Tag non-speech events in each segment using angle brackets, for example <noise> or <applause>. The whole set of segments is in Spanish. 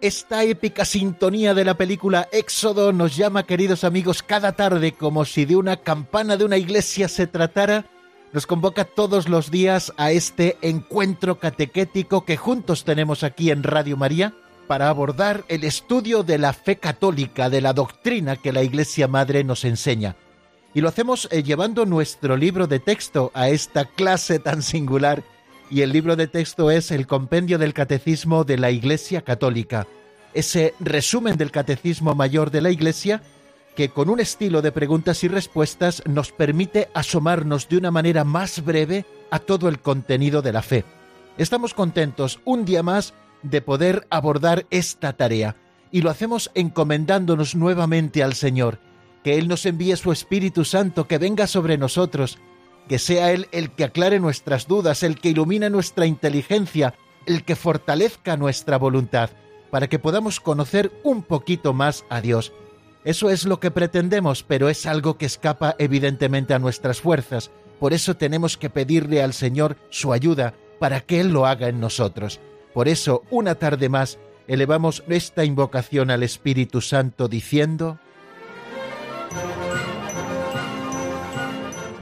Esta épica sintonía de la película Éxodo nos llama, queridos amigos, cada tarde como si de una campana de una iglesia se tratara. Nos convoca todos los días a este encuentro catequético que juntos tenemos aquí en Radio María para abordar el estudio de la fe católica, de la doctrina que la Iglesia Madre nos enseña. Y lo hacemos eh, llevando nuestro libro de texto a esta clase tan singular y el libro de texto es el Compendio del Catecismo de la Iglesia Católica, ese resumen del Catecismo Mayor de la Iglesia que con un estilo de preguntas y respuestas nos permite asomarnos de una manera más breve a todo el contenido de la fe. Estamos contentos un día más de poder abordar esta tarea y lo hacemos encomendándonos nuevamente al Señor, que Él nos envíe su Espíritu Santo, que venga sobre nosotros, que sea Él el que aclare nuestras dudas, el que ilumine nuestra inteligencia, el que fortalezca nuestra voluntad, para que podamos conocer un poquito más a Dios. Eso es lo que pretendemos, pero es algo que escapa evidentemente a nuestras fuerzas. Por eso tenemos que pedirle al Señor su ayuda para que Él lo haga en nosotros. Por eso, una tarde más, elevamos esta invocación al Espíritu Santo diciendo,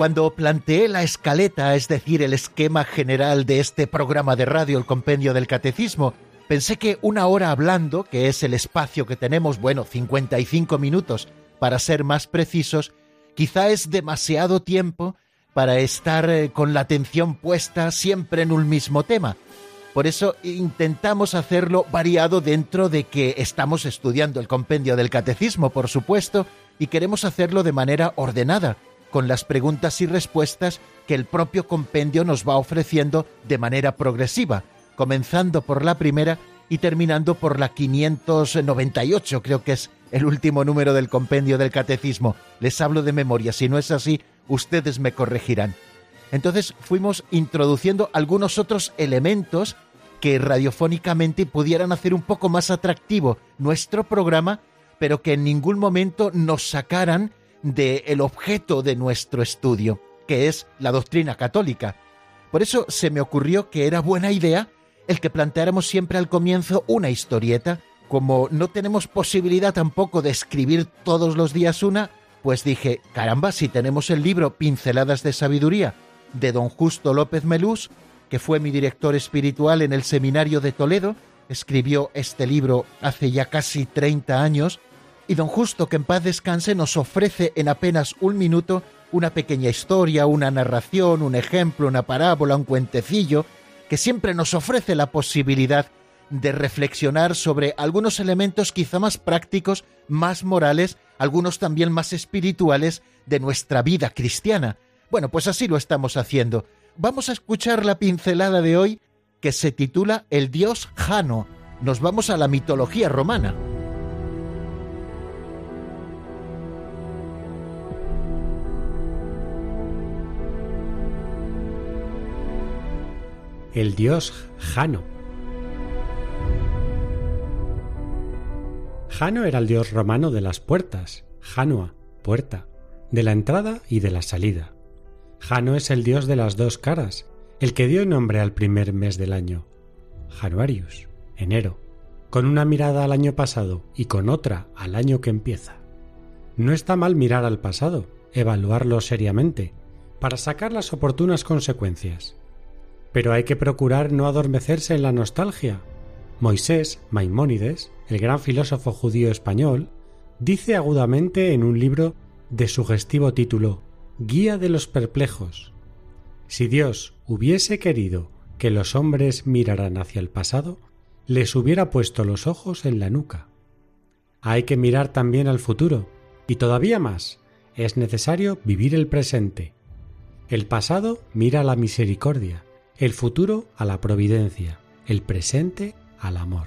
Cuando planteé la escaleta, es decir, el esquema general de este programa de radio, el compendio del catecismo, pensé que una hora hablando, que es el espacio que tenemos, bueno, 55 minutos para ser más precisos, quizá es demasiado tiempo para estar eh, con la atención puesta siempre en un mismo tema. Por eso intentamos hacerlo variado dentro de que estamos estudiando el compendio del catecismo, por supuesto, y queremos hacerlo de manera ordenada con las preguntas y respuestas que el propio compendio nos va ofreciendo de manera progresiva, comenzando por la primera y terminando por la 598, creo que es el último número del compendio del catecismo. Les hablo de memoria, si no es así, ustedes me corregirán. Entonces fuimos introduciendo algunos otros elementos que radiofónicamente pudieran hacer un poco más atractivo nuestro programa, pero que en ningún momento nos sacaran del objeto de nuestro estudio, que es la doctrina católica. Por eso se me ocurrió que era buena idea el que planteáramos siempre al comienzo una historieta. Como no tenemos posibilidad tampoco de escribir todos los días una, pues dije, caramba, si tenemos el libro Pinceladas de Sabiduría de don Justo López Melús, que fue mi director espiritual en el Seminario de Toledo, escribió este libro hace ya casi 30 años, y don Justo, que en paz descanse, nos ofrece en apenas un minuto una pequeña historia, una narración, un ejemplo, una parábola, un cuentecillo, que siempre nos ofrece la posibilidad de reflexionar sobre algunos elementos quizá más prácticos, más morales, algunos también más espirituales de nuestra vida cristiana. Bueno, pues así lo estamos haciendo. Vamos a escuchar la pincelada de hoy que se titula El dios Jano. Nos vamos a la mitología romana. El dios Jano. Jano era el dios romano de las puertas, Janua, puerta, de la entrada y de la salida. Jano es el dios de las dos caras, el que dio nombre al primer mes del año, Januarius, enero, con una mirada al año pasado y con otra al año que empieza. No está mal mirar al pasado, evaluarlo seriamente, para sacar las oportunas consecuencias. Pero hay que procurar no adormecerse en la nostalgia. Moisés Maimónides, el gran filósofo judío español, dice agudamente en un libro de sugestivo título Guía de los perplejos. Si Dios hubiese querido que los hombres miraran hacia el pasado, les hubiera puesto los ojos en la nuca. Hay que mirar también al futuro, y todavía más, es necesario vivir el presente. El pasado mira la misericordia, el futuro a la providencia, el presente al amor.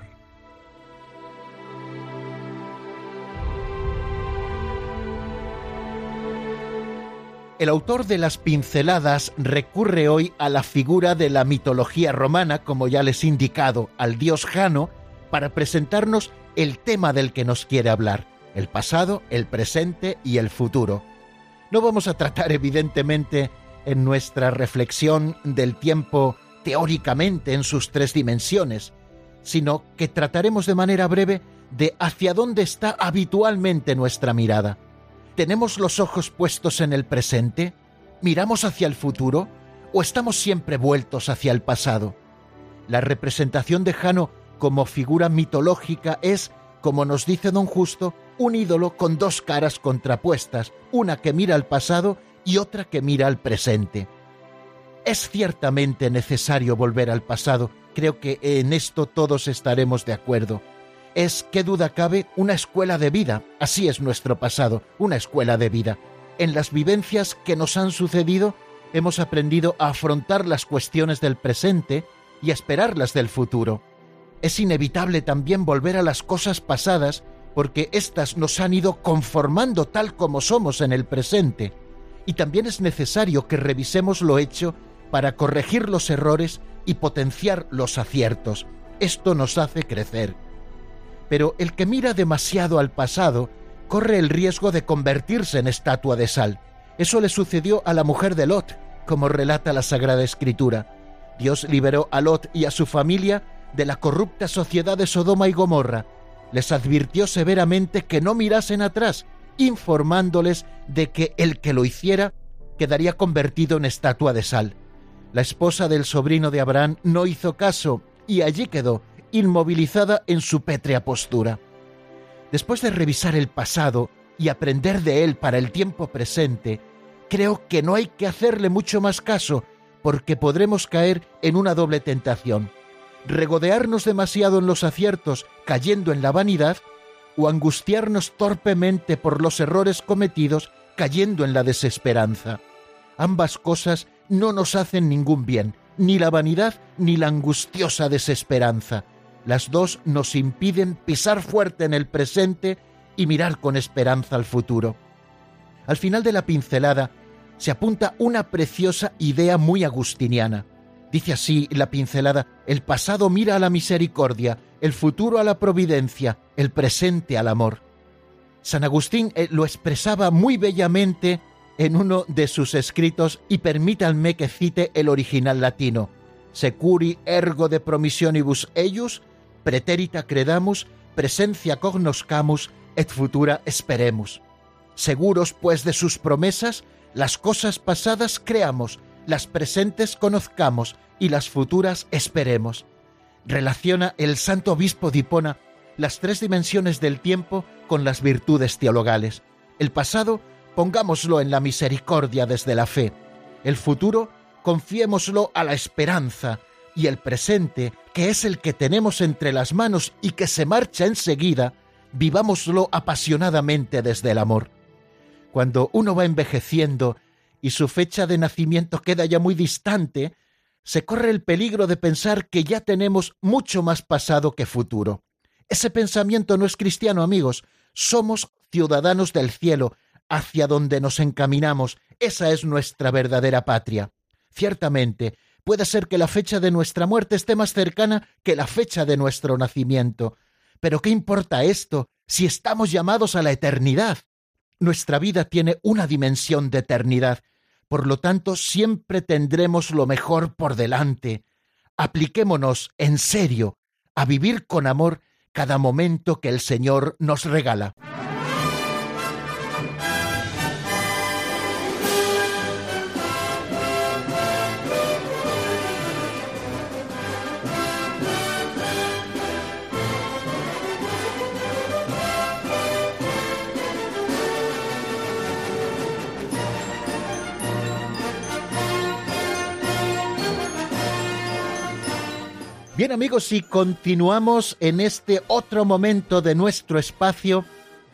El autor de las pinceladas recurre hoy a la figura de la mitología romana, como ya les he indicado, al dios Jano, para presentarnos el tema del que nos quiere hablar, el pasado, el presente y el futuro. No vamos a tratar evidentemente en nuestra reflexión del tiempo teóricamente en sus tres dimensiones, sino que trataremos de manera breve de hacia dónde está habitualmente nuestra mirada ¿Tenemos los ojos puestos en el presente? ¿Miramos hacia el futuro? ¿O estamos siempre vueltos hacia el pasado? La representación de Jano como figura mitológica es, como nos dice don Justo, un ídolo con dos caras contrapuestas, una que mira al pasado y otra que mira al presente. Es ciertamente necesario volver al pasado, creo que en esto todos estaremos de acuerdo es, qué duda cabe, una escuela de vida. Así es nuestro pasado, una escuela de vida. En las vivencias que nos han sucedido hemos aprendido a afrontar las cuestiones del presente y a esperarlas del futuro. Es inevitable también volver a las cosas pasadas porque éstas nos han ido conformando tal como somos en el presente. Y también es necesario que revisemos lo hecho para corregir los errores y potenciar los aciertos. Esto nos hace crecer pero el que mira demasiado al pasado corre el riesgo de convertirse en estatua de sal. Eso le sucedió a la mujer de Lot, como relata la Sagrada Escritura. Dios liberó a Lot y a su familia de la corrupta sociedad de Sodoma y Gomorra. Les advirtió severamente que no mirasen atrás, informándoles de que el que lo hiciera quedaría convertido en estatua de sal. La esposa del sobrino de Abraham no hizo caso y allí quedó, inmovilizada en su pétrea postura. Después de revisar el pasado y aprender de él para el tiempo presente, creo que no hay que hacerle mucho más caso porque podremos caer en una doble tentación, regodearnos demasiado en los aciertos cayendo en la vanidad o angustiarnos torpemente por los errores cometidos cayendo en la desesperanza. Ambas cosas no nos hacen ningún bien, ni la vanidad ni la angustiosa desesperanza. Las dos nos impiden pisar fuerte en el presente y mirar con esperanza al futuro. Al final de la pincelada se apunta una preciosa idea muy agustiniana. Dice así la pincelada, el pasado mira a la misericordia, el futuro a la providencia, el presente al amor. San Agustín eh, lo expresaba muy bellamente en uno de sus escritos y permítanme que cite el original latino. Securi ergo de promissionibus eius Preterita credamus, presencia cognoscamus, et futura esperemos. Seguros, pues, de sus promesas, las cosas pasadas creamos, las presentes conozcamos y las futuras esperemos. Relaciona el santo obispo de Hipona las tres dimensiones del tiempo con las virtudes teologales. El pasado, pongámoslo en la misericordia desde la fe. El futuro, confiémoslo a la esperanza, y el presente, que es el que tenemos entre las manos y que se marcha enseguida, vivámoslo apasionadamente desde el amor. Cuando uno va envejeciendo y su fecha de nacimiento queda ya muy distante, se corre el peligro de pensar que ya tenemos mucho más pasado que futuro. Ese pensamiento no es cristiano, amigos. Somos ciudadanos del cielo, hacia donde nos encaminamos. Esa es nuestra verdadera patria. Ciertamente, puede ser que la fecha de nuestra muerte esté más cercana que la fecha de nuestro nacimiento. Pero ¿qué importa esto si estamos llamados a la eternidad? Nuestra vida tiene una dimensión de eternidad, por lo tanto siempre tendremos lo mejor por delante. Apliquémonos en serio a vivir con amor cada momento que el Señor nos regala. Bien amigos, y continuamos en este otro momento de nuestro espacio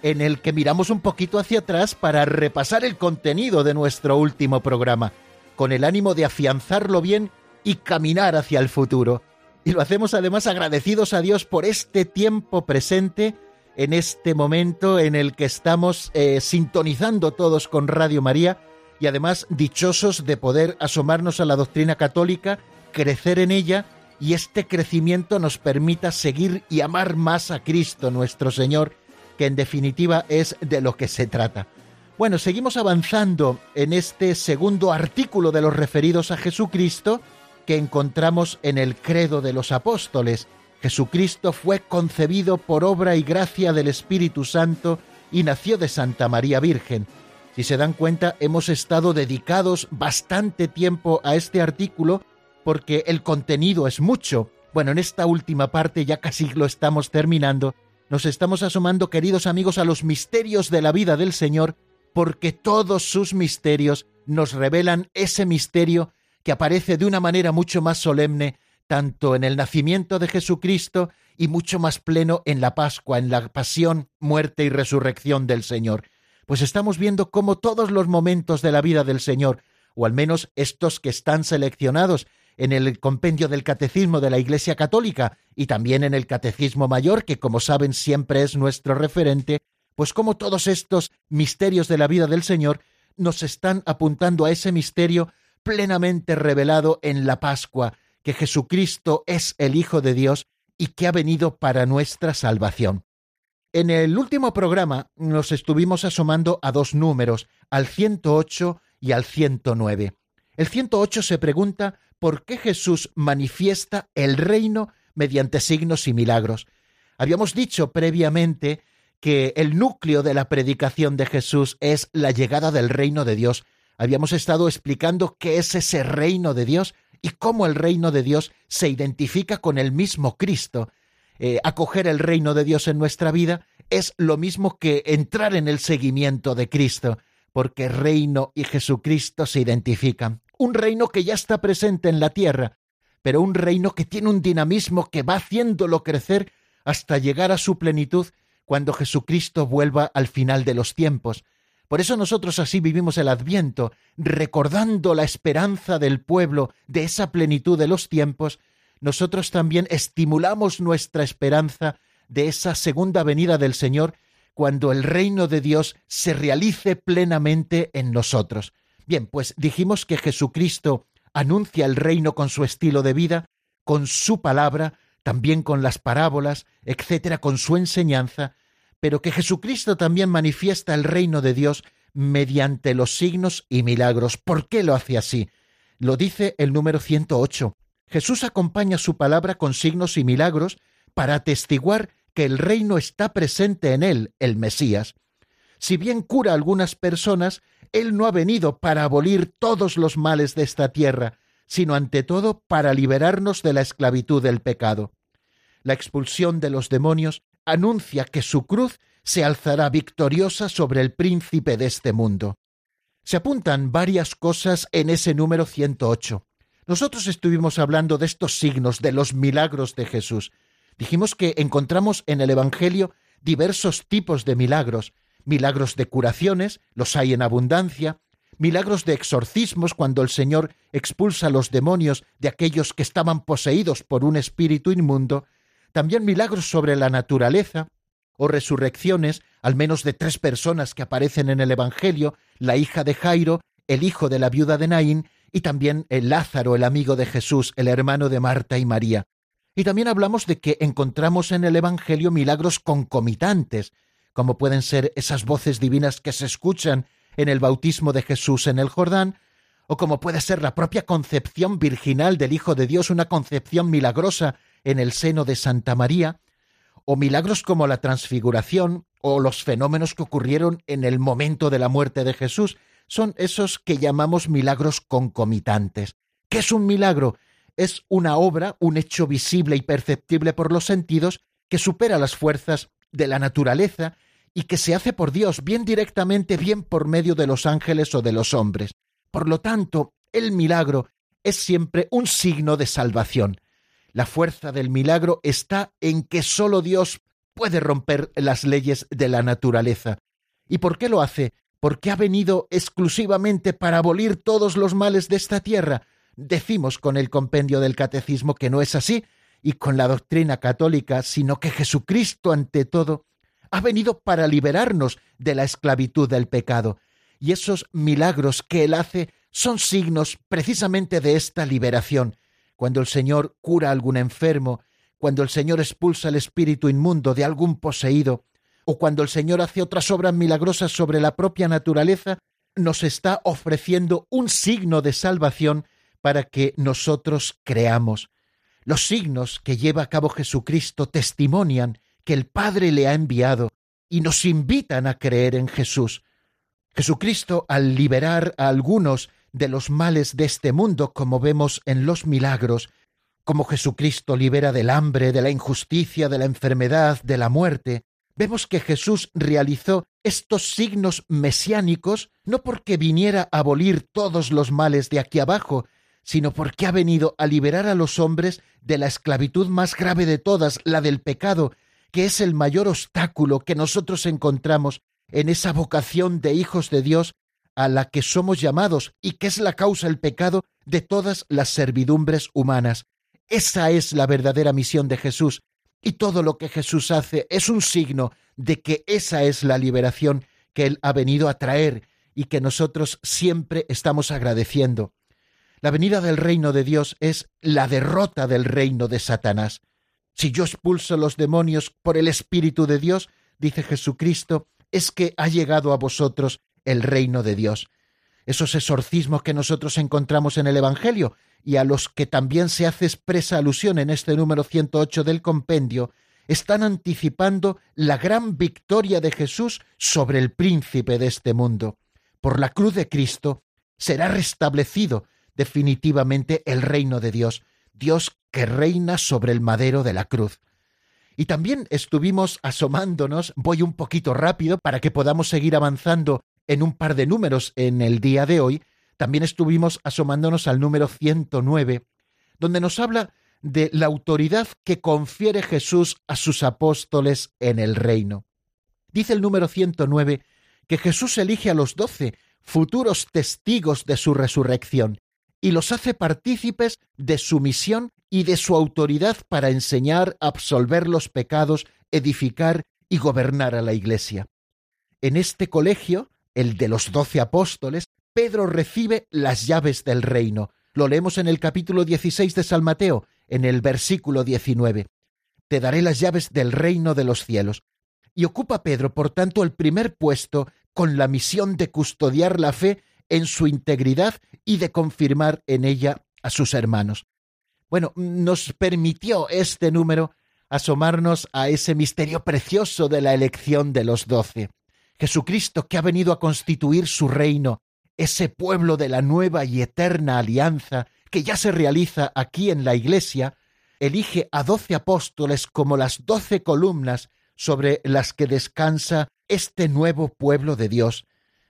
en el que miramos un poquito hacia atrás para repasar el contenido de nuestro último programa, con el ánimo de afianzarlo bien y caminar hacia el futuro. Y lo hacemos además agradecidos a Dios por este tiempo presente, en este momento en el que estamos eh, sintonizando todos con Radio María y además dichosos de poder asomarnos a la doctrina católica, crecer en ella, y este crecimiento nos permita seguir y amar más a Cristo nuestro Señor, que en definitiva es de lo que se trata. Bueno, seguimos avanzando en este segundo artículo de los referidos a Jesucristo que encontramos en el credo de los apóstoles. Jesucristo fue concebido por obra y gracia del Espíritu Santo y nació de Santa María Virgen. Si se dan cuenta, hemos estado dedicados bastante tiempo a este artículo porque el contenido es mucho. Bueno, en esta última parte, ya casi lo estamos terminando, nos estamos asomando, queridos amigos, a los misterios de la vida del Señor, porque todos sus misterios nos revelan ese misterio que aparece de una manera mucho más solemne, tanto en el nacimiento de Jesucristo y mucho más pleno en la Pascua, en la pasión, muerte y resurrección del Señor. Pues estamos viendo cómo todos los momentos de la vida del Señor, o al menos estos que están seleccionados en el compendio del Catecismo de la Iglesia Católica y también en el Catecismo Mayor, que como saben siempre es nuestro referente, pues como todos estos misterios de la vida del Señor nos están apuntando a ese misterio plenamente revelado en la Pascua, que Jesucristo es el Hijo de Dios y que ha venido para nuestra salvación. En el último programa nos estuvimos asomando a dos números, al 108 y al 109. El 108 se pregunta por qué Jesús manifiesta el reino mediante signos y milagros. Habíamos dicho previamente que el núcleo de la predicación de Jesús es la llegada del reino de Dios. Habíamos estado explicando qué es ese reino de Dios y cómo el reino de Dios se identifica con el mismo Cristo. Eh, acoger el reino de Dios en nuestra vida es lo mismo que entrar en el seguimiento de Cristo, porque reino y Jesucristo se identifican un reino que ya está presente en la tierra, pero un reino que tiene un dinamismo que va haciéndolo crecer hasta llegar a su plenitud cuando Jesucristo vuelva al final de los tiempos. Por eso nosotros así vivimos el adviento, recordando la esperanza del pueblo de esa plenitud de los tiempos, nosotros también estimulamos nuestra esperanza de esa segunda venida del Señor cuando el reino de Dios se realice plenamente en nosotros. Bien, pues dijimos que Jesucristo anuncia el reino con su estilo de vida, con su palabra, también con las parábolas, etcétera, con su enseñanza, pero que Jesucristo también manifiesta el reino de Dios mediante los signos y milagros. ¿Por qué lo hace así? Lo dice el número 108. Jesús acompaña su palabra con signos y milagros para atestiguar que el reino está presente en él, el Mesías. Si bien cura algunas personas, él no ha venido para abolir todos los males de esta tierra, sino ante todo para liberarnos de la esclavitud del pecado. La expulsión de los demonios anuncia que su cruz se alzará victoriosa sobre el príncipe de este mundo. Se apuntan varias cosas en ese número 108. Nosotros estuvimos hablando de estos signos, de los milagros de Jesús. Dijimos que encontramos en el Evangelio diversos tipos de milagros, milagros de curaciones, los hay en abundancia, milagros de exorcismos cuando el Señor expulsa los demonios de aquellos que estaban poseídos por un espíritu inmundo, también milagros sobre la naturaleza, o resurrecciones, al menos de tres personas que aparecen en el Evangelio, la hija de Jairo, el hijo de la viuda de Naín y también el Lázaro, el amigo de Jesús, el hermano de Marta y María. Y también hablamos de que encontramos en el Evangelio milagros concomitantes, como pueden ser esas voces divinas que se escuchan en el bautismo de Jesús en el Jordán, o como puede ser la propia concepción virginal del Hijo de Dios, una concepción milagrosa en el seno de Santa María, o milagros como la transfiguración, o los fenómenos que ocurrieron en el momento de la muerte de Jesús, son esos que llamamos milagros concomitantes. ¿Qué es un milagro? Es una obra, un hecho visible y perceptible por los sentidos que supera las fuerzas de la naturaleza y que se hace por Dios, bien directamente, bien por medio de los ángeles o de los hombres. Por lo tanto, el milagro es siempre un signo de salvación. La fuerza del milagro está en que sólo Dios puede romper las leyes de la naturaleza. ¿Y por qué lo hace? Porque ha venido exclusivamente para abolir todos los males de esta tierra. Decimos con el compendio del catecismo que no es así, y con la doctrina católica, sino que Jesucristo ante todo ha venido para liberarnos de la esclavitud del pecado. Y esos milagros que Él hace son signos precisamente de esta liberación. Cuando el Señor cura a algún enfermo, cuando el Señor expulsa el espíritu inmundo de algún poseído, o cuando el Señor hace otras obras milagrosas sobre la propia naturaleza, nos está ofreciendo un signo de salvación para que nosotros creamos. Los signos que lleva a cabo Jesucristo testimonian que el Padre le ha enviado y nos invitan a creer en Jesús. Jesucristo, al liberar a algunos de los males de este mundo, como vemos en los milagros, como Jesucristo libera del hambre, de la injusticia, de la enfermedad, de la muerte, vemos que Jesús realizó estos signos mesiánicos no porque viniera a abolir todos los males de aquí abajo, sino porque ha venido a liberar a los hombres de la esclavitud más grave de todas, la del pecado, que es el mayor obstáculo que nosotros encontramos en esa vocación de hijos de Dios a la que somos llamados y que es la causa el pecado de todas las servidumbres humanas. Esa es la verdadera misión de Jesús y todo lo que Jesús hace es un signo de que esa es la liberación que Él ha venido a traer y que nosotros siempre estamos agradeciendo. La venida del reino de Dios es la derrota del reino de Satanás. Si yo expulso los demonios por el Espíritu de Dios, dice Jesucristo, es que ha llegado a vosotros el reino de Dios. Esos exorcismos que nosotros encontramos en el Evangelio y a los que también se hace expresa alusión en este número 108 del compendio, están anticipando la gran victoria de Jesús sobre el príncipe de este mundo. Por la cruz de Cristo será restablecido definitivamente el reino de Dios, Dios que reina sobre el madero de la cruz. Y también estuvimos asomándonos, voy un poquito rápido para que podamos seguir avanzando en un par de números en el día de hoy, también estuvimos asomándonos al número 109, donde nos habla de la autoridad que confiere Jesús a sus apóstoles en el reino. Dice el número 109 que Jesús elige a los doce, futuros testigos de su resurrección, y los hace partícipes de su misión y de su autoridad para enseñar, absolver los pecados, edificar y gobernar a la Iglesia. En este colegio, el de los doce apóstoles, Pedro recibe las llaves del reino. Lo leemos en el capítulo 16 de San Mateo, en el versículo 19. Te daré las llaves del reino de los cielos. Y ocupa Pedro, por tanto, el primer puesto con la misión de custodiar la fe en su integridad y de confirmar en ella a sus hermanos. Bueno, nos permitió este número asomarnos a ese misterio precioso de la elección de los doce. Jesucristo que ha venido a constituir su reino, ese pueblo de la nueva y eterna alianza que ya se realiza aquí en la Iglesia, elige a doce apóstoles como las doce columnas sobre las que descansa este nuevo pueblo de Dios,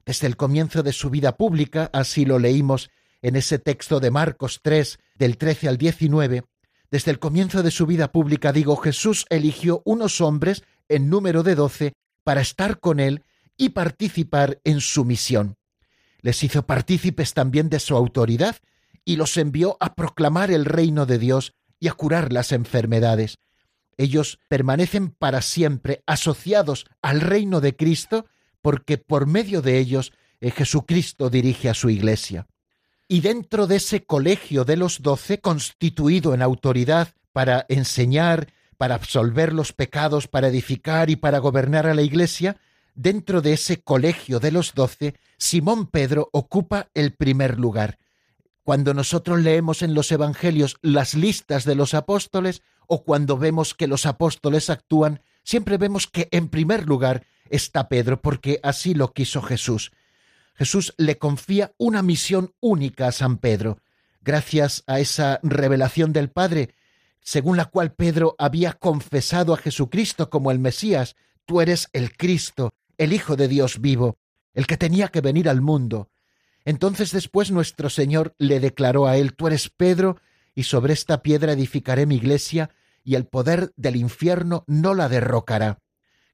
desde el comienzo de su vida pública, así lo leímos en ese texto de Marcos 3, del 13 al 19, desde el comienzo de su vida pública, digo, Jesús eligió unos hombres en número de doce para estar con él y participar en su misión. les hizo partícipes también de su autoridad y los envió a proclamar el reino de Dios y a curar las enfermedades. Ellos permanecen para siempre asociados al reino de Cristo porque por medio de ellos eh, Jesucristo dirige a su iglesia. Y dentro de ese colegio de los doce, constituido en autoridad para enseñar, para absolver los pecados, para edificar y para gobernar a la iglesia, dentro de ese colegio de los doce, Simón Pedro ocupa el primer lugar. Cuando nosotros leemos en los Evangelios las listas de los apóstoles o cuando vemos que los apóstoles actúan, siempre vemos que en primer lugar está Pedro, porque así lo quiso Jesús. Jesús le confía una misión única a San Pedro. Gracias a esa revelación del Padre, según la cual Pedro había confesado a Jesucristo como el Mesías, tú eres el Cristo, el Hijo de Dios vivo, el que tenía que venir al mundo. Entonces después nuestro Señor le declaró a él, tú eres Pedro, y sobre esta piedra edificaré mi iglesia, y el poder del infierno no la derrocará.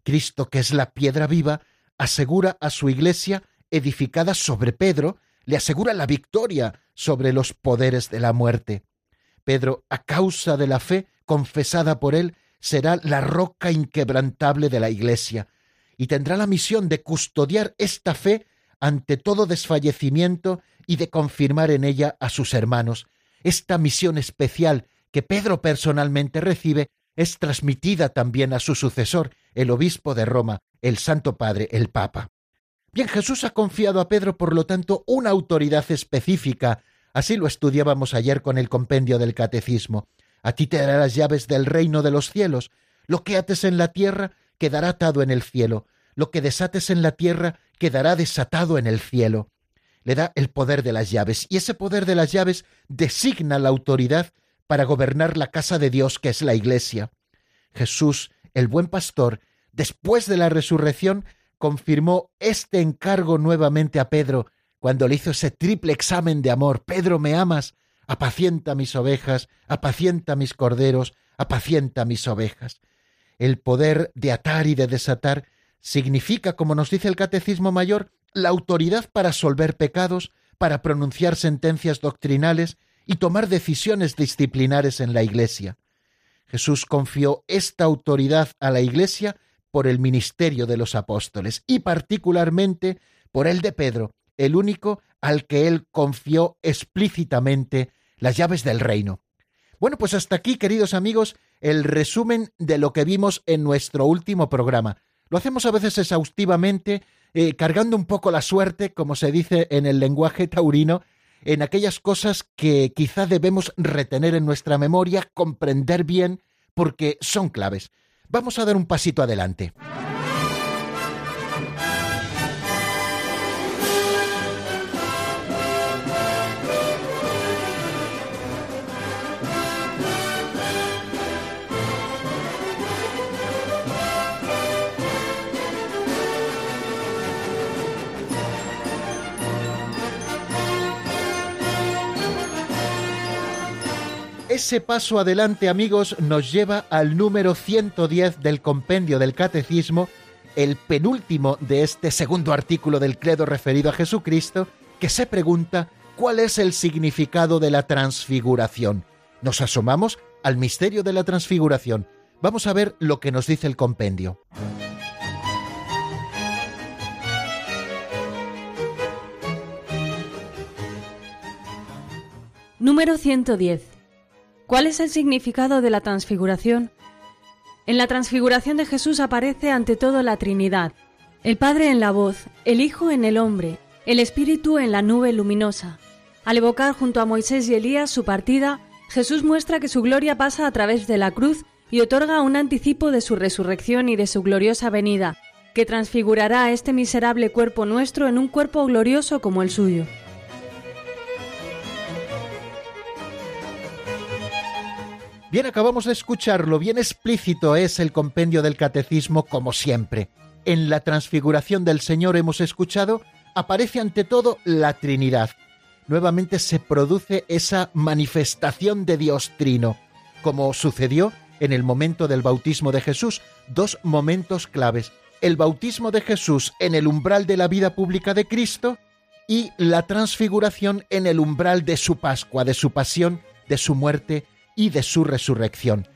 Cristo, que es la piedra viva, asegura a su iglesia, edificada sobre Pedro, le asegura la victoria sobre los poderes de la muerte. Pedro, a causa de la fe confesada por él, será la roca inquebrantable de la iglesia, y tendrá la misión de custodiar esta fe ante todo desfallecimiento y de confirmar en ella a sus hermanos. Esta misión especial que Pedro personalmente recibe es transmitida también a su sucesor, el obispo de Roma, el Santo Padre, el Papa. Bien, Jesús ha confiado a Pedro, por lo tanto, una autoridad específica. Así lo estudiábamos ayer con el compendio del Catecismo. A ti te dará las llaves del reino de los cielos. Lo que ates en la tierra quedará atado en el cielo, lo que desates en la tierra quedará desatado en el cielo. Le da el poder de las llaves, y ese poder de las llaves designa la autoridad para gobernar la casa de Dios que es la Iglesia. Jesús, el buen pastor, después de la resurrección, confirmó este encargo nuevamente a Pedro, cuando le hizo ese triple examen de amor. Pedro, ¿me amas? Apacienta mis ovejas, apacienta mis corderos, apacienta mis ovejas. El poder de atar y de desatar significa, como nos dice el Catecismo Mayor, la autoridad para solver pecados, para pronunciar sentencias doctrinales y tomar decisiones disciplinares en la Iglesia. Jesús confió esta autoridad a la Iglesia por el ministerio de los apóstoles y particularmente por el de Pedro, el único al que él confió explícitamente las llaves del reino. Bueno, pues hasta aquí, queridos amigos, el resumen de lo que vimos en nuestro último programa. Lo hacemos a veces exhaustivamente, eh, cargando un poco la suerte, como se dice en el lenguaje taurino, en aquellas cosas que quizá debemos retener en nuestra memoria, comprender bien, porque son claves. Vamos a dar un pasito adelante. Ese paso adelante, amigos, nos lleva al número 110 del compendio del Catecismo, el penúltimo de este segundo artículo del credo referido a Jesucristo, que se pregunta cuál es el significado de la transfiguración. Nos asomamos al misterio de la transfiguración. Vamos a ver lo que nos dice el compendio. Número 110. ¿Cuál es el significado de la transfiguración? En la transfiguración de Jesús aparece ante todo la Trinidad, el Padre en la voz, el Hijo en el hombre, el Espíritu en la nube luminosa. Al evocar junto a Moisés y Elías su partida, Jesús muestra que su gloria pasa a través de la cruz y otorga un anticipo de su resurrección y de su gloriosa venida, que transfigurará a este miserable cuerpo nuestro en un cuerpo glorioso como el suyo. Bien, acabamos de escucharlo, bien explícito es el compendio del catecismo como siempre. En la transfiguración del Señor hemos escuchado, aparece ante todo la Trinidad. Nuevamente se produce esa manifestación de Dios Trino, como sucedió en el momento del bautismo de Jesús, dos momentos claves. El bautismo de Jesús en el umbral de la vida pública de Cristo y la transfiguración en el umbral de su Pascua, de su pasión, de su muerte y de su resurrección.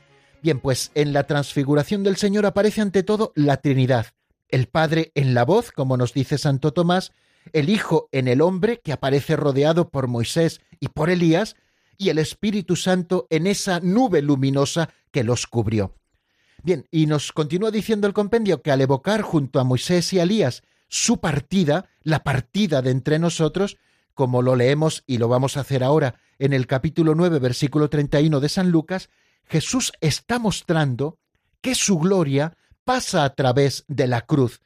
Bien, pues en la transfiguración del Señor aparece ante todo la Trinidad, el Padre en la voz, como nos dice Santo Tomás, el Hijo en el hombre, que aparece rodeado por Moisés y por Elías, y el Espíritu Santo en esa nube luminosa que los cubrió. Bien, y nos continúa diciendo el compendio que al evocar junto a Moisés y Elías su partida, la partida de entre nosotros, como lo leemos y lo vamos a hacer ahora en el capítulo 9, versículo 31 de San Lucas, Jesús está mostrando que su gloria pasa a través de la cruz.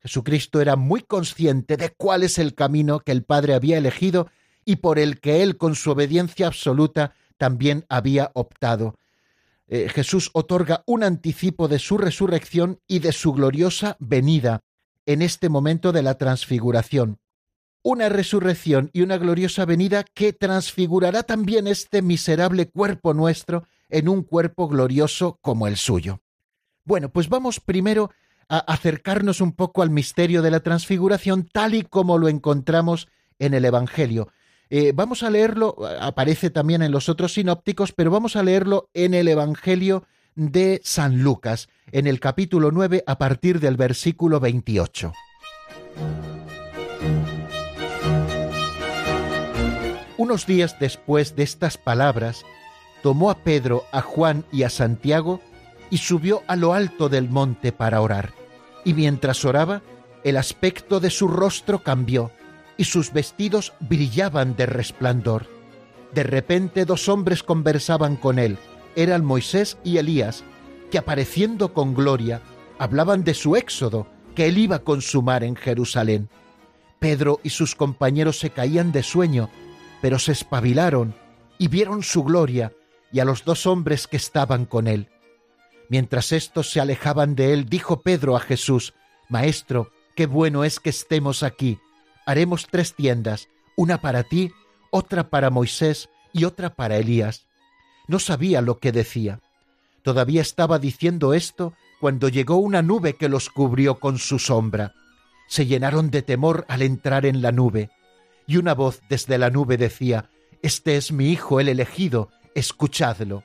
Jesucristo era muy consciente de cuál es el camino que el Padre había elegido y por el que él, con su obediencia absoluta, también había optado. Eh, Jesús otorga un anticipo de su resurrección y de su gloriosa venida en este momento de la transfiguración. Una resurrección y una gloriosa venida que transfigurará también este miserable cuerpo nuestro en un cuerpo glorioso como el suyo. Bueno, pues vamos primero a acercarnos un poco al misterio de la transfiguración tal y como lo encontramos en el Evangelio. Eh, vamos a leerlo, aparece también en los otros sinópticos, pero vamos a leerlo en el Evangelio de San Lucas, en el capítulo 9, a partir del versículo 28. Unos días después de estas palabras, tomó a Pedro, a Juan y a Santiago y subió a lo alto del monte para orar. Y mientras oraba, el aspecto de su rostro cambió y sus vestidos brillaban de resplandor. De repente dos hombres conversaban con él, eran Moisés y Elías, que apareciendo con gloria, hablaban de su éxodo que él iba a consumar en Jerusalén. Pedro y sus compañeros se caían de sueño, pero se espabilaron y vieron su gloria y a los dos hombres que estaban con él. Mientras éstos se alejaban de él, dijo Pedro a Jesús, Maestro, qué bueno es que estemos aquí haremos tres tiendas, una para ti, otra para Moisés y otra para Elías. No sabía lo que decía. Todavía estaba diciendo esto cuando llegó una nube que los cubrió con su sombra. Se llenaron de temor al entrar en la nube, y una voz desde la nube decía, Este es mi Hijo el elegido, escuchadlo.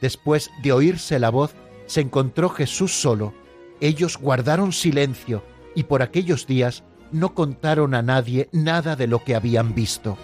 Después de oírse la voz, se encontró Jesús solo. Ellos guardaron silencio, y por aquellos días no contaron a nadie nada de lo que habían visto.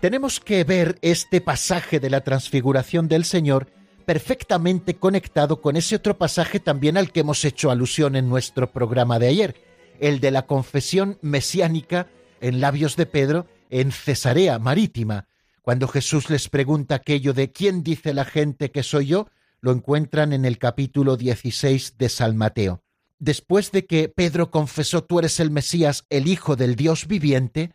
Tenemos que ver este pasaje de la transfiguración del Señor perfectamente conectado con ese otro pasaje también al que hemos hecho alusión en nuestro programa de ayer, el de la confesión mesiánica en labios de Pedro en Cesarea Marítima, cuando Jesús les pregunta aquello de ¿quién dice la gente que soy yo? lo encuentran en el capítulo 16 de San Mateo. Después de que Pedro confesó tú eres el Mesías, el Hijo del Dios viviente,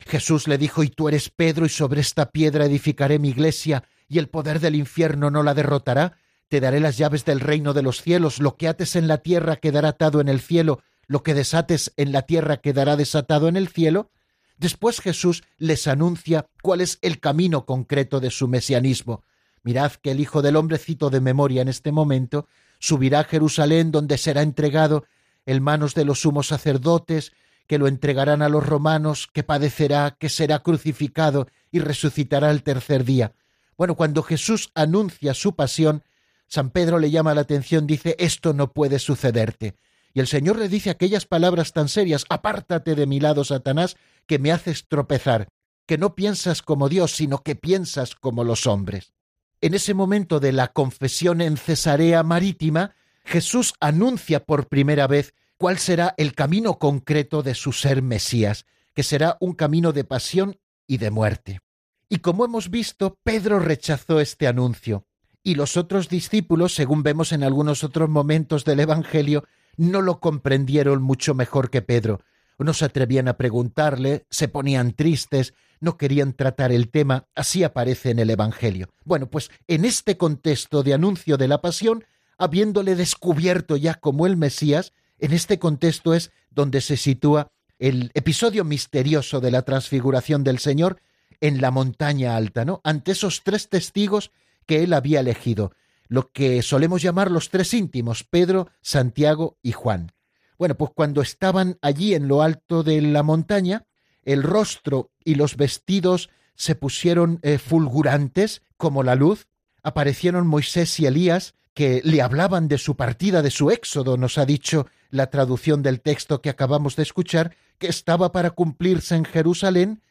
Jesús le dijo, y tú eres Pedro, y sobre esta piedra edificaré mi iglesia, y el poder del infierno no la derrotará, te daré las llaves del reino de los cielos, lo que ates en la tierra quedará atado en el cielo, lo que desates en la tierra quedará desatado en el cielo. Después Jesús les anuncia cuál es el camino concreto de su mesianismo. Mirad que el Hijo del Hombre, cito de memoria en este momento, subirá a Jerusalén donde será entregado en manos de los sumos sacerdotes, que lo entregarán a los romanos, que padecerá, que será crucificado y resucitará el tercer día. Bueno, cuando Jesús anuncia su pasión, San Pedro le llama la atención, dice, esto no puede sucederte. Y el Señor le dice aquellas palabras tan serias, apártate de mi lado, Satanás, que me haces tropezar, que no piensas como Dios, sino que piensas como los hombres. En ese momento de la confesión en Cesarea Marítima, Jesús anuncia por primera vez cuál será el camino concreto de su ser Mesías, que será un camino de pasión y de muerte. Y como hemos visto, Pedro rechazó este anuncio, y los otros discípulos, según vemos en algunos otros momentos del Evangelio, no lo comprendieron mucho mejor que Pedro. No se atrevían a preguntarle, se ponían tristes, no querían tratar el tema, así aparece en el Evangelio. Bueno, pues en este contexto de anuncio de la pasión, habiéndole descubierto ya como el Mesías, en este contexto es donde se sitúa el episodio misterioso de la transfiguración del Señor en la montaña alta, ¿no? Ante esos tres testigos que él había elegido, lo que solemos llamar los tres íntimos, Pedro, Santiago y Juan. Bueno, pues cuando estaban allí en lo alto de la montaña, el rostro y los vestidos se pusieron eh, fulgurantes como la luz, aparecieron Moisés y Elías que le hablaban de su partida, de su éxodo, nos ha dicho la traducción del texto que acabamos de escuchar, que estaba para cumplirse en Jerusalén,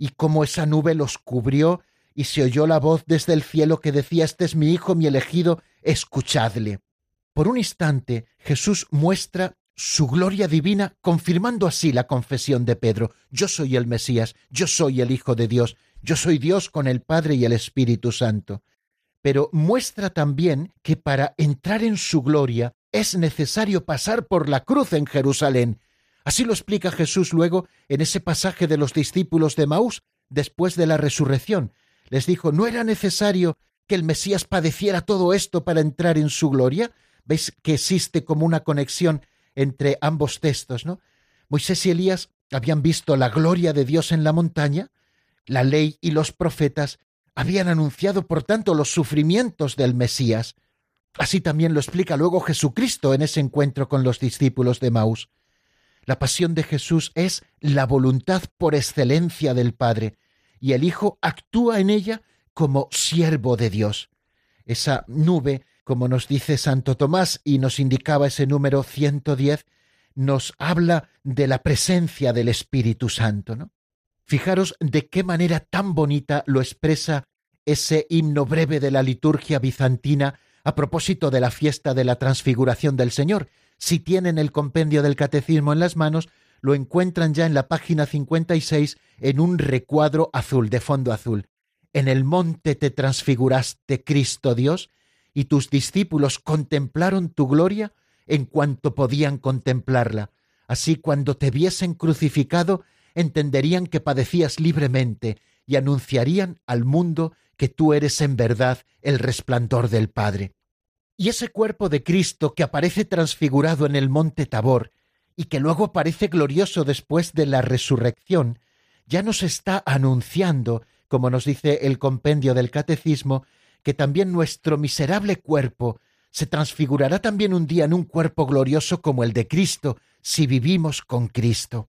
y como esa nube los cubrió, y se oyó la voz desde el cielo que decía, Este es mi Hijo, mi elegido, escuchadle. Por un instante Jesús muestra su gloria divina, confirmando así la confesión de Pedro, Yo soy el Mesías, yo soy el Hijo de Dios, yo soy Dios con el Padre y el Espíritu Santo pero muestra también que para entrar en su gloria es necesario pasar por la cruz en Jerusalén. Así lo explica Jesús luego en ese pasaje de los discípulos de Maús después de la resurrección. Les dijo, ¿no era necesario que el Mesías padeciera todo esto para entrar en su gloria? ¿Veis que existe como una conexión entre ambos textos, ¿no? Moisés y Elías habían visto la gloria de Dios en la montaña, la ley y los profetas habían anunciado, por tanto, los sufrimientos del Mesías. Así también lo explica luego Jesucristo en ese encuentro con los discípulos de Maús. La pasión de Jesús es la voluntad por excelencia del Padre, y el Hijo actúa en ella como siervo de Dios. Esa nube, como nos dice Santo Tomás y nos indicaba ese número 110, nos habla de la presencia del Espíritu Santo, ¿no? Fijaros de qué manera tan bonita lo expresa ese himno breve de la liturgia bizantina a propósito de la fiesta de la transfiguración del Señor. Si tienen el compendio del catecismo en las manos, lo encuentran ya en la página 56 en un recuadro azul, de fondo azul. En el monte te transfiguraste, Cristo Dios, y tus discípulos contemplaron tu gloria en cuanto podían contemplarla. Así cuando te viesen crucificado, entenderían que padecías libremente y anunciarían al mundo que tú eres en verdad el resplandor del Padre. Y ese cuerpo de Cristo que aparece transfigurado en el monte Tabor y que luego aparece glorioso después de la resurrección, ya nos está anunciando, como nos dice el compendio del Catecismo, que también nuestro miserable cuerpo se transfigurará también un día en un cuerpo glorioso como el de Cristo, si vivimos con Cristo.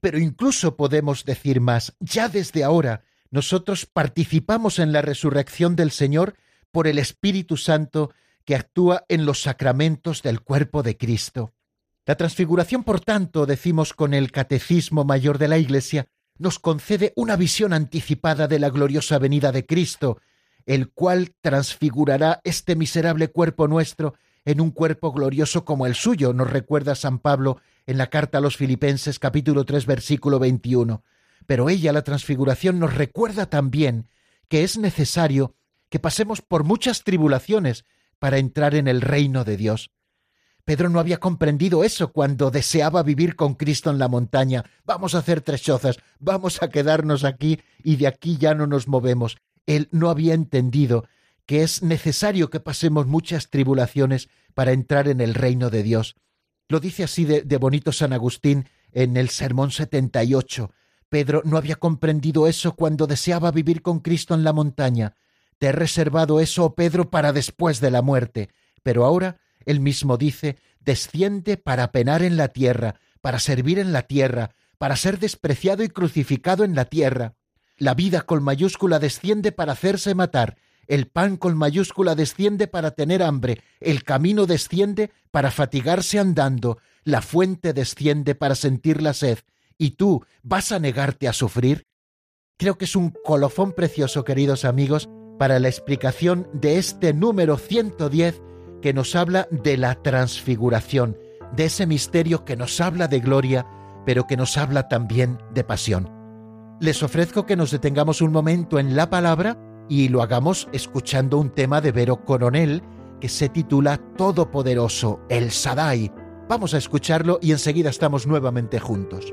Pero incluso podemos decir más, ya desde ahora nosotros participamos en la resurrección del Señor por el Espíritu Santo que actúa en los sacramentos del cuerpo de Cristo. La transfiguración, por tanto, decimos con el Catecismo Mayor de la Iglesia, nos concede una visión anticipada de la gloriosa venida de Cristo, el cual transfigurará este miserable cuerpo nuestro en un cuerpo glorioso como el suyo, nos recuerda San Pablo en la carta a los Filipenses capítulo 3 versículo 21. Pero ella, la transfiguración, nos recuerda también que es necesario que pasemos por muchas tribulaciones para entrar en el reino de Dios. Pedro no había comprendido eso cuando deseaba vivir con Cristo en la montaña. Vamos a hacer tres chozas, vamos a quedarnos aquí y de aquí ya no nos movemos. Él no había entendido que es necesario que pasemos muchas tribulaciones para entrar en el reino de Dios. Lo dice así de, bonito San Agustín en el Sermón 78. Pedro no había comprendido eso cuando deseaba vivir con Cristo en la montaña. Te he reservado eso, oh Pedro, para después de la muerte. Pero ahora él mismo dice, desciende para penar en la tierra, para servir en la tierra, para ser despreciado y crucificado en la tierra. La vida con mayúscula desciende para hacerse matar, el pan con mayúscula desciende para tener hambre, el camino desciende para fatigarse andando, la fuente desciende para sentir la sed, y tú vas a negarte a sufrir? Creo que es un colofón precioso, queridos amigos, para la explicación de este número 110 que nos habla de la transfiguración, de ese misterio que nos habla de gloria, pero que nos habla también de pasión. Les ofrezco que nos detengamos un momento en la palabra y lo hagamos escuchando un tema de Vero Coronel que se titula Todopoderoso, el Sadai. Vamos a escucharlo y enseguida estamos nuevamente juntos.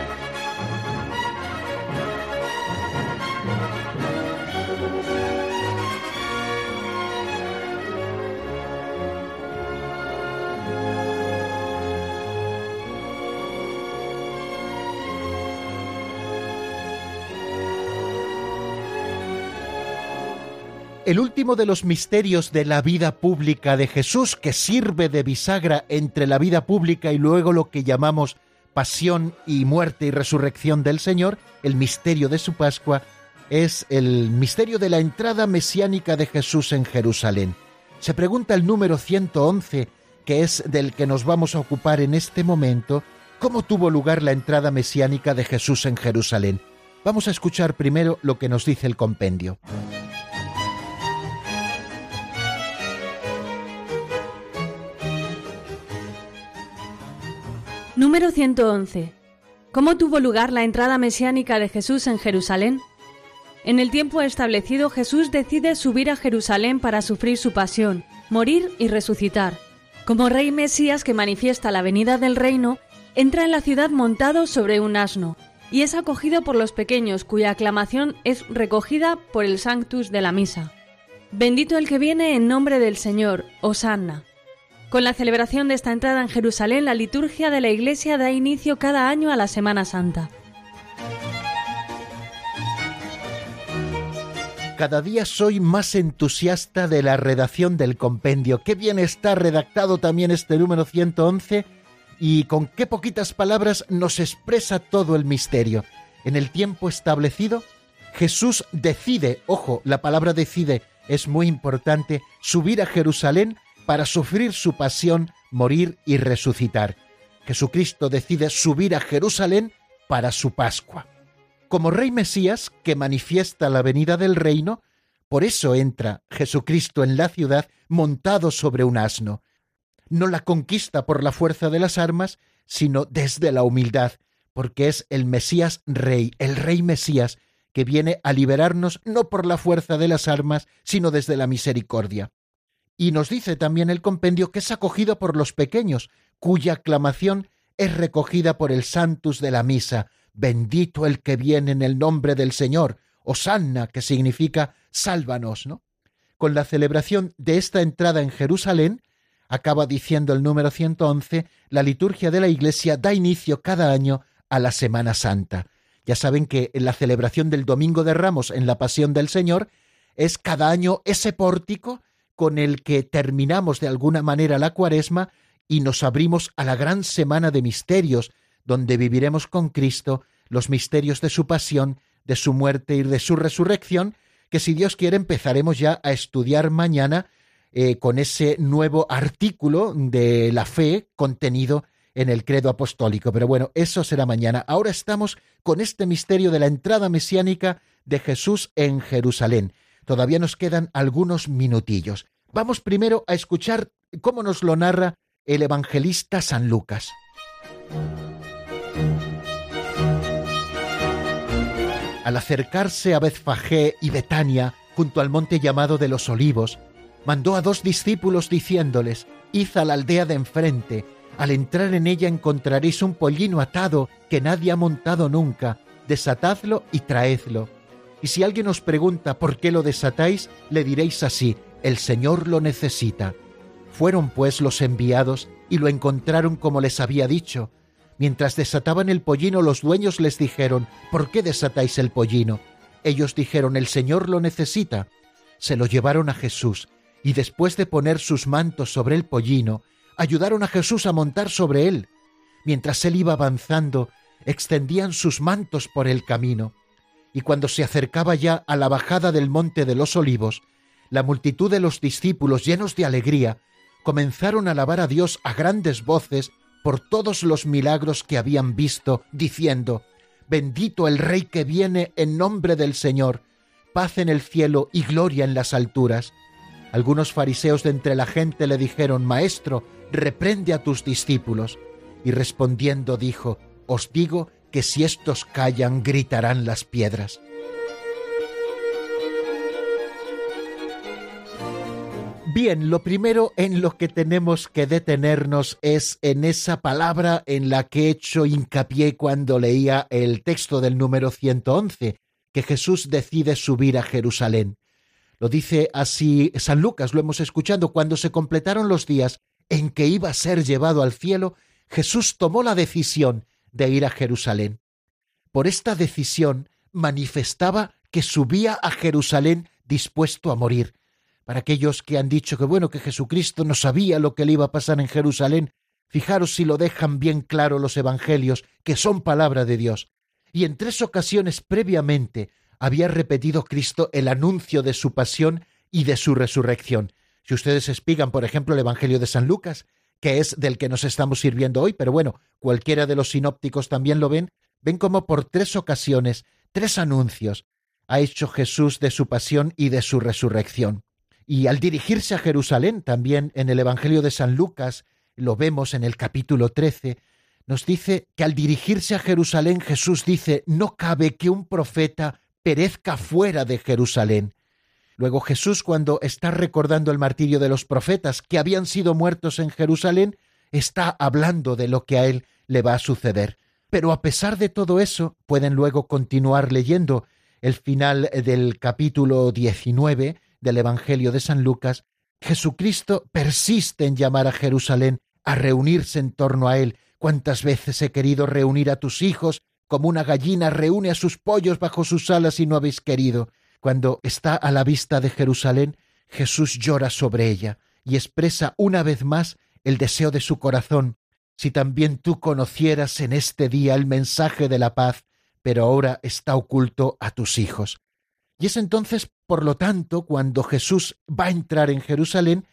El último de los misterios de la vida pública de Jesús, que sirve de bisagra entre la vida pública y luego lo que llamamos pasión y muerte y resurrección del Señor, el misterio de su Pascua, es el misterio de la entrada mesiánica de Jesús en Jerusalén. Se pregunta el número 111, que es del que nos vamos a ocupar en este momento, cómo tuvo lugar la entrada mesiánica de Jesús en Jerusalén. Vamos a escuchar primero lo que nos dice el compendio. Número 111. ¿Cómo tuvo lugar la entrada mesiánica de Jesús en Jerusalén? En el tiempo establecido Jesús decide subir a Jerusalén para sufrir su pasión, morir y resucitar. Como rey Mesías que manifiesta la venida del reino, entra en la ciudad montado sobre un asno y es acogido por los pequeños cuya aclamación es recogida por el Sanctus de la misa. Bendito el que viene en nombre del Señor, Osanna. Con la celebración de esta entrada en Jerusalén, la liturgia de la Iglesia da inicio cada año a la Semana Santa. Cada día soy más entusiasta de la redacción del compendio. Qué bien está redactado también este número 111 y con qué poquitas palabras nos expresa todo el misterio. En el tiempo establecido, Jesús decide, ojo, la palabra decide es muy importante, subir a Jerusalén para sufrir su pasión, morir y resucitar. Jesucristo decide subir a Jerusalén para su Pascua. Como Rey Mesías que manifiesta la venida del reino, por eso entra Jesucristo en la ciudad montado sobre un asno. No la conquista por la fuerza de las armas, sino desde la humildad, porque es el Mesías Rey, el Rey Mesías, que viene a liberarnos no por la fuerza de las armas, sino desde la misericordia. Y nos dice también el compendio que es acogido por los pequeños, cuya aclamación es recogida por el Santus de la Misa, bendito el que viene en el nombre del Señor, Osanna, que significa sálvanos, ¿no? Con la celebración de esta entrada en Jerusalén, acaba diciendo el número 111, la liturgia de la Iglesia da inicio cada año a la Semana Santa. Ya saben que en la celebración del Domingo de Ramos en la Pasión del Señor es cada año ese pórtico con el que terminamos de alguna manera la cuaresma y nos abrimos a la gran semana de misterios, donde viviremos con Cristo los misterios de su pasión, de su muerte y de su resurrección, que si Dios quiere empezaremos ya a estudiar mañana eh, con ese nuevo artículo de la fe contenido en el credo apostólico. Pero bueno, eso será mañana. Ahora estamos con este misterio de la entrada mesiánica de Jesús en Jerusalén. Todavía nos quedan algunos minutillos. Vamos primero a escuchar cómo nos lo narra el evangelista San Lucas. Al acercarse a Bezfagé y Betania, junto al monte llamado de los Olivos, mandó a dos discípulos diciéndoles, Id a la aldea de enfrente, al entrar en ella encontraréis un pollino atado que nadie ha montado nunca, desatadlo y traedlo. Y si alguien os pregunta por qué lo desatáis, le diréis así, el Señor lo necesita. Fueron pues los enviados y lo encontraron como les había dicho. Mientras desataban el pollino, los dueños les dijeron, ¿por qué desatáis el pollino? Ellos dijeron, el Señor lo necesita. Se lo llevaron a Jesús, y después de poner sus mantos sobre el pollino, ayudaron a Jesús a montar sobre él. Mientras él iba avanzando, extendían sus mantos por el camino. Y cuando se acercaba ya a la bajada del monte de los olivos, la multitud de los discípulos, llenos de alegría, comenzaron a alabar a Dios a grandes voces por todos los milagros que habían visto, diciendo, Bendito el Rey que viene en nombre del Señor, paz en el cielo y gloria en las alturas. Algunos fariseos de entre la gente le dijeron, Maestro, reprende a tus discípulos. Y respondiendo dijo, Os digo que si estos callan, gritarán las piedras. Bien, lo primero en lo que tenemos que detenernos es en esa palabra en la que he hecho hincapié cuando leía el texto del número 111, que Jesús decide subir a Jerusalén. Lo dice así San Lucas, lo hemos escuchado, cuando se completaron los días en que iba a ser llevado al cielo, Jesús tomó la decisión de ir a Jerusalén. Por esta decisión manifestaba que subía a Jerusalén dispuesto a morir, para aquellos que han dicho que bueno, que Jesucristo no sabía lo que le iba a pasar en Jerusalén, fijaros si lo dejan bien claro los evangelios, que son palabra de Dios. Y en tres ocasiones previamente había repetido Cristo el anuncio de su pasión y de su resurrección. Si ustedes espigan, por ejemplo, el Evangelio de San Lucas, que es del que nos estamos sirviendo hoy, pero bueno, cualquiera de los sinópticos también lo ven, ven como por tres ocasiones, tres anuncios, ha hecho Jesús de su pasión y de su resurrección. Y al dirigirse a Jerusalén, también en el Evangelio de San Lucas, lo vemos en el capítulo 13, nos dice que al dirigirse a Jerusalén Jesús dice, no cabe que un profeta perezca fuera de Jerusalén. Luego Jesús, cuando está recordando el martirio de los profetas que habían sido muertos en Jerusalén, está hablando de lo que a él le va a suceder. Pero a pesar de todo eso, pueden luego continuar leyendo el final del capítulo 19, del Evangelio de San Lucas, Jesucristo persiste en llamar a Jerusalén a reunirse en torno a Él. Cuántas veces he querido reunir a tus hijos como una gallina reúne a sus pollos bajo sus alas y no habéis querido. Cuando está a la vista de Jerusalén, Jesús llora sobre ella y expresa una vez más el deseo de su corazón. Si también tú conocieras en este día el mensaje de la paz, pero ahora está oculto a tus hijos. Y es entonces, por lo tanto, cuando Jesús va a entrar en Jerusalén,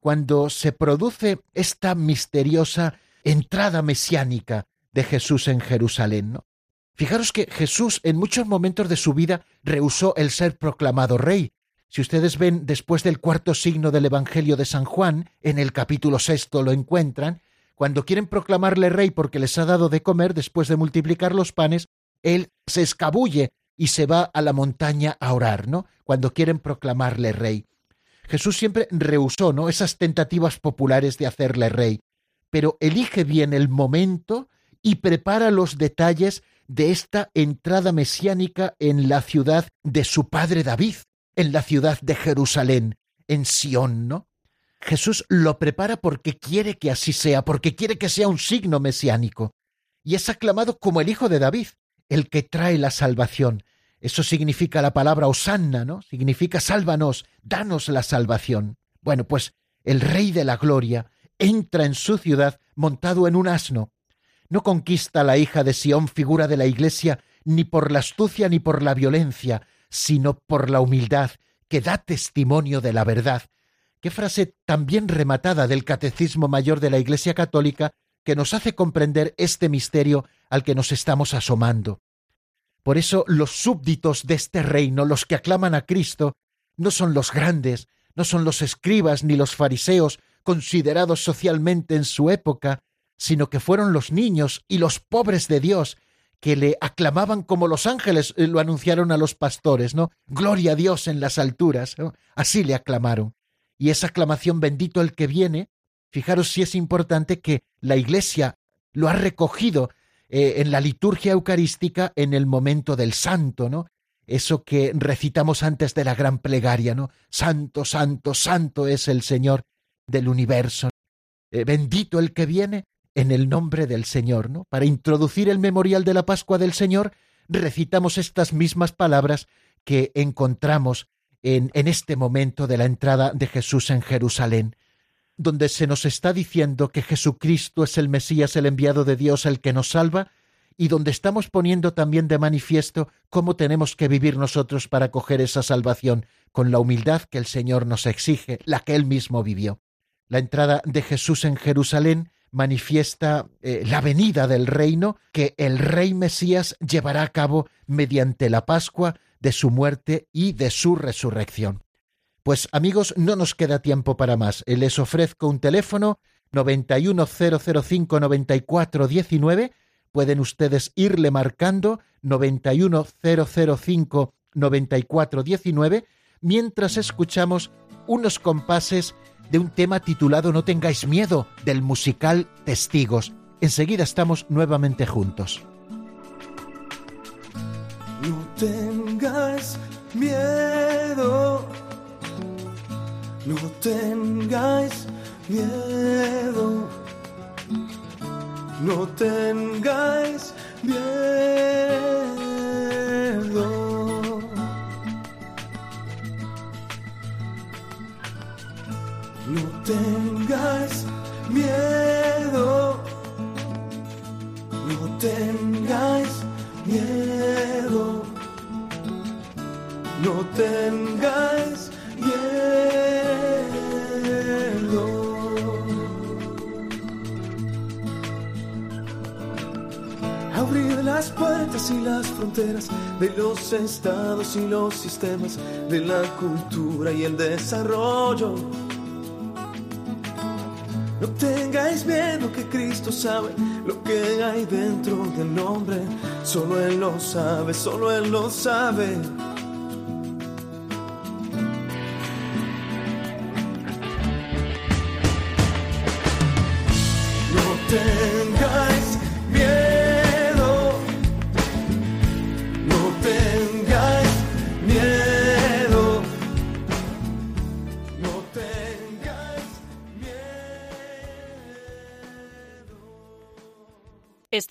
cuando se produce esta misteriosa entrada mesiánica de Jesús en Jerusalén. ¿no? Fijaros que Jesús en muchos momentos de su vida rehusó el ser proclamado rey. Si ustedes ven después del cuarto signo del Evangelio de San Juan, en el capítulo sexto lo encuentran, cuando quieren proclamarle rey porque les ha dado de comer después de multiplicar los panes, él se escabulle y se va a la montaña a orar, ¿no? Cuando quieren proclamarle rey. Jesús siempre rehusó, ¿no? Esas tentativas populares de hacerle rey, pero elige bien el momento y prepara los detalles de esta entrada mesiánica en la ciudad de su padre David, en la ciudad de Jerusalén, en Sión, ¿no? Jesús lo prepara porque quiere que así sea, porque quiere que sea un signo mesiánico, y es aclamado como el hijo de David, el que trae la salvación. Eso significa la palabra osanna, ¿no? Significa sálvanos, danos la salvación. Bueno, pues el Rey de la Gloria entra en su ciudad montado en un asno. No conquista la hija de Sión, figura de la Iglesia, ni por la astucia ni por la violencia, sino por la humildad, que da testimonio de la verdad. Qué frase tan bien rematada del Catecismo Mayor de la Iglesia Católica que nos hace comprender este misterio al que nos estamos asomando. Por eso los súbditos de este reino, los que aclaman a Cristo, no son los grandes, no son los escribas ni los fariseos considerados socialmente en su época, sino que fueron los niños y los pobres de Dios, que le aclamaban como los ángeles eh, lo anunciaron a los pastores, ¿no? Gloria a Dios en las alturas, así le aclamaron. Y esa aclamación bendito el que viene, fijaros si es importante que la Iglesia lo ha recogido eh, en la liturgia eucarística en el momento del santo, ¿no? Eso que recitamos antes de la gran plegaria, ¿no? Santo, santo, santo es el Señor del universo. Eh, bendito el que viene en el nombre del Señor, ¿no? Para introducir el memorial de la Pascua del Señor, recitamos estas mismas palabras que encontramos en, en este momento de la entrada de Jesús en Jerusalén, donde se nos está diciendo que Jesucristo es el Mesías, el enviado de Dios, el que nos salva, y donde estamos poniendo también de manifiesto cómo tenemos que vivir nosotros para coger esa salvación, con la humildad que el Señor nos exige, la que Él mismo vivió. La entrada de Jesús en Jerusalén manifiesta eh, la venida del reino que el rey Mesías llevará a cabo mediante la Pascua de su muerte y de su resurrección. Pues amigos, no nos queda tiempo para más. Les ofrezco un teléfono 910059419. Pueden ustedes irle marcando 910059419 mientras escuchamos unos compases de un tema titulado No tengáis miedo del musical Testigos. Enseguida estamos nuevamente juntos. No tengáis miedo, no tengáis miedo, no tengáis miedo. Tengas miedo, no tengas miedo, no tengas miedo. Abrir las puertas y las fronteras de los estados y los sistemas de la cultura y el desarrollo no tengáis miedo que Cristo sabe lo que hay dentro del hombre. Solo Él lo sabe, solo Él lo sabe.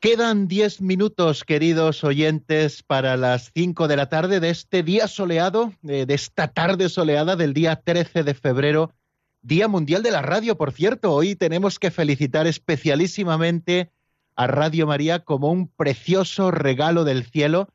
Quedan diez minutos, queridos oyentes, para las cinco de la tarde de este día soleado, de esta tarde soleada del día 13 de febrero, Día Mundial de la Radio, por cierto. Hoy tenemos que felicitar especialísimamente a Radio María como un precioso regalo del cielo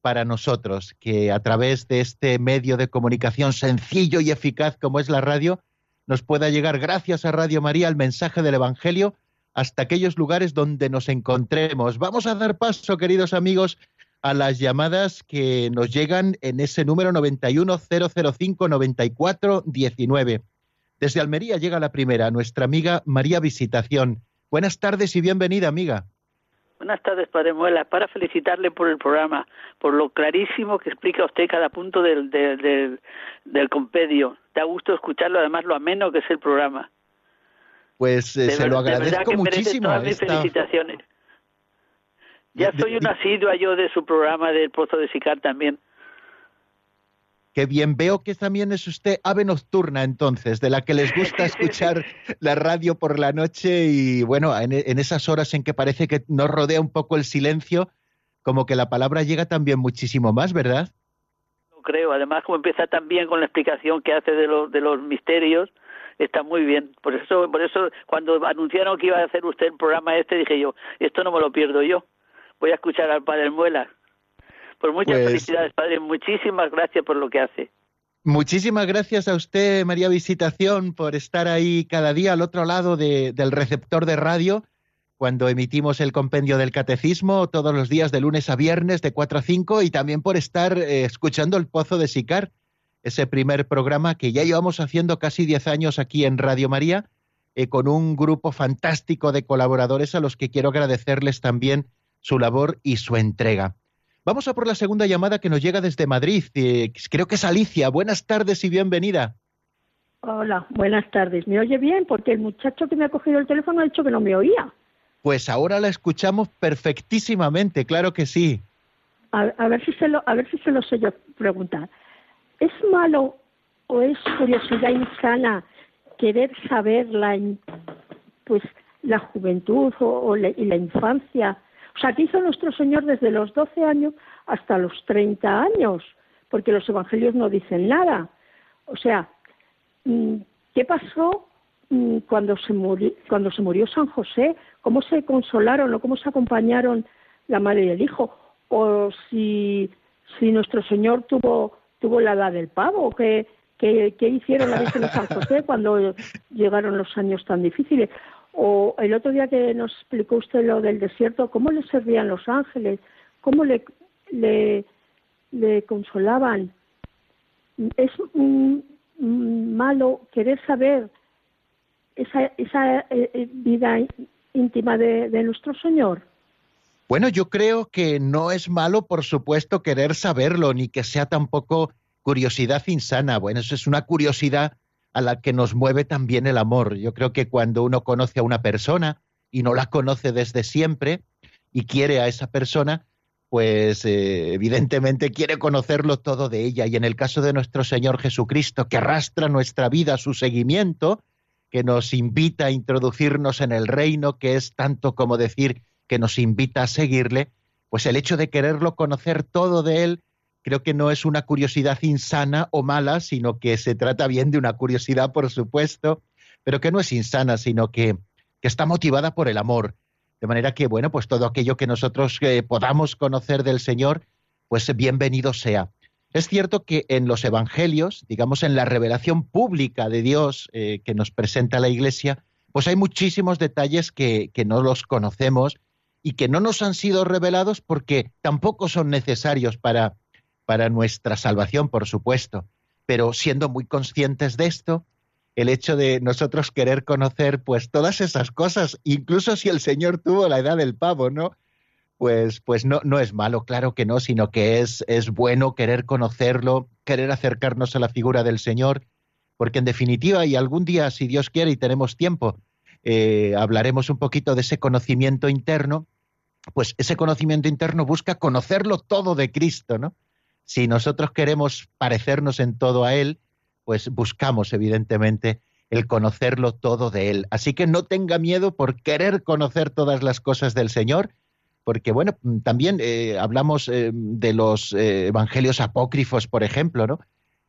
para nosotros, que a través de este medio de comunicación sencillo y eficaz como es la radio, nos pueda llegar gracias a Radio María el mensaje del Evangelio hasta aquellos lugares donde nos encontremos. Vamos a dar paso, queridos amigos, a las llamadas que nos llegan en ese número 910059419. Desde Almería llega la primera, nuestra amiga María Visitación. Buenas tardes y bienvenida, amiga. Buenas tardes, Padre Muela. Para felicitarle por el programa, por lo clarísimo que explica usted cada punto del, del, del, del. Da gusto escucharlo, además lo ameno que es el programa. Pues eh, se lo agradezco que muchísimo. Todas mis esta- felicitaciones. Ya De- soy una asidua yo de su programa del Pozo de Sicar también. Qué bien, veo que también es usted ave nocturna entonces, de la que les gusta <laughs> escuchar la radio por la noche y bueno, en, en esas horas en que parece que nos rodea un poco el silencio, como que la palabra llega también muchísimo más, ¿verdad? Lo creo. Además, como empieza también con la explicación que hace de los, de los misterios, está muy bien. Por eso, por eso, cuando anunciaron que iba a hacer usted el programa este, dije yo, esto no me lo pierdo yo. voy a escuchar al Padre Muela. Pues muchas Pues- felicidades, Padre. Muchísimas gracias por lo que hace. Muchísimas gracias a usted, María Visitación, por estar ahí cada día al otro lado de- del receptor de radio cuando emitimos el compendio del catecismo todos los días de lunes a viernes de 4 a 5 y también por estar eh, escuchando el Pozo de Sicar, ese primer programa que ya llevamos haciendo casi 10 años aquí en Radio María, eh, con un grupo fantástico de colaboradores a los que quiero agradecerles también su labor y su entrega. Vamos a por la segunda llamada que nos llega desde Madrid. Eh, creo que es Alicia. Buenas tardes y bienvenida. Hola, buenas tardes. ¿Me oye bien? Porque el muchacho que me ha cogido el teléfono ha dicho que no me oía. Pues ahora la escuchamos perfectísimamente, claro que sí. A, a ver si se lo, a ver si se lo sé yo preguntar. ¿Es malo o es curiosidad insana querer saber la, pues, la juventud o, la- y la infancia? O sea, ¿qué hizo nuestro Señor desde los 12 años hasta los 30 años? Porque los evangelios no dicen nada. O sea, mm, ¿qué pasó mm, cuando se, murió, cuando se murió San José? ¿Cómo se consolaron o cómo se acompañaron la madre y el hijo? O si, si nuestro Señor tuvo, tuvo la edad del pavo, ¿qué, qué, qué hicieron la Virgen de San José <laughs> cuando llegaron los años tan difíciles? O el otro día que nos explicó usted lo del desierto, ¿cómo le servían los ángeles? ¿Cómo le, le, le consolaban? Es mm, malo querer saber esa, esa eh, eh, vida íntima de, de nuestro Señor. Bueno, yo creo que no es malo, por supuesto, querer saberlo, ni que sea tampoco curiosidad insana. Bueno, eso es una curiosidad a la que nos mueve también el amor. Yo creo que cuando uno conoce a una persona y no la conoce desde siempre y quiere a esa persona, pues eh, evidentemente quiere conocerlo todo de ella. Y en el caso de nuestro Señor Jesucristo, que arrastra nuestra vida a su seguimiento, que nos invita a introducirnos en el reino, que es tanto como decir que nos invita a seguirle, pues el hecho de quererlo conocer todo de él, creo que no es una curiosidad insana o mala, sino que se trata bien de una curiosidad, por supuesto, pero que no es insana, sino que, que está motivada por el amor. De manera que, bueno, pues todo aquello que nosotros eh, podamos conocer del Señor, pues bienvenido sea. Es cierto que en los evangelios, digamos en la revelación pública de Dios eh, que nos presenta la Iglesia, pues hay muchísimos detalles que, que no los conocemos y que no nos han sido revelados porque tampoco son necesarios para, para nuestra salvación, por supuesto. Pero siendo muy conscientes de esto, el hecho de nosotros querer conocer pues todas esas cosas, incluso si el Señor tuvo la edad del pavo, ¿no? Pues, pues no, no es malo, claro que no, sino que es, es bueno querer conocerlo, querer acercarnos a la figura del Señor, porque en definitiva, y algún día, si Dios quiere y tenemos tiempo, eh, hablaremos un poquito de ese conocimiento interno, pues ese conocimiento interno busca conocerlo todo de Cristo, ¿no? Si nosotros queremos parecernos en todo a Él, pues buscamos evidentemente el conocerlo todo de Él. Así que no tenga miedo por querer conocer todas las cosas del Señor, porque bueno, también eh, hablamos eh, de los eh, evangelios apócrifos, por ejemplo, ¿no?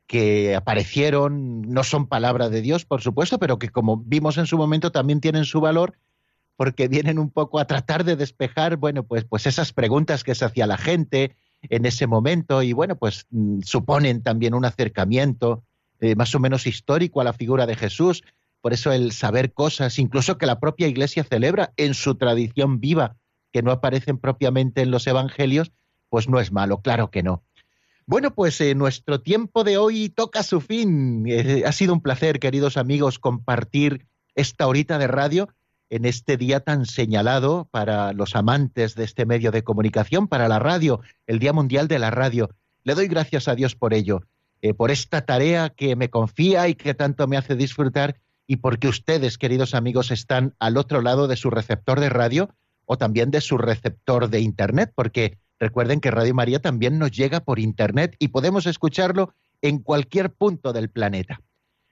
que aparecieron, no son palabra de Dios, por supuesto, pero que como vimos en su momento también tienen su valor porque vienen un poco a tratar de despejar, bueno, pues, pues esas preguntas que se hacía la gente en ese momento y bueno, pues mm, suponen también un acercamiento eh, más o menos histórico a la figura de Jesús. Por eso el saber cosas, incluso que la propia Iglesia celebra en su tradición viva, que no aparecen propiamente en los evangelios, pues no es malo, claro que no. Bueno, pues eh, nuestro tiempo de hoy toca su fin. Eh, ha sido un placer, queridos amigos, compartir esta horita de radio en este día tan señalado para los amantes de este medio de comunicación, para la radio, el Día Mundial de la Radio. Le doy gracias a Dios por ello, eh, por esta tarea que me confía y que tanto me hace disfrutar y porque ustedes, queridos amigos, están al otro lado de su receptor de radio o también de su receptor de Internet, porque recuerden que Radio María también nos llega por Internet y podemos escucharlo en cualquier punto del planeta.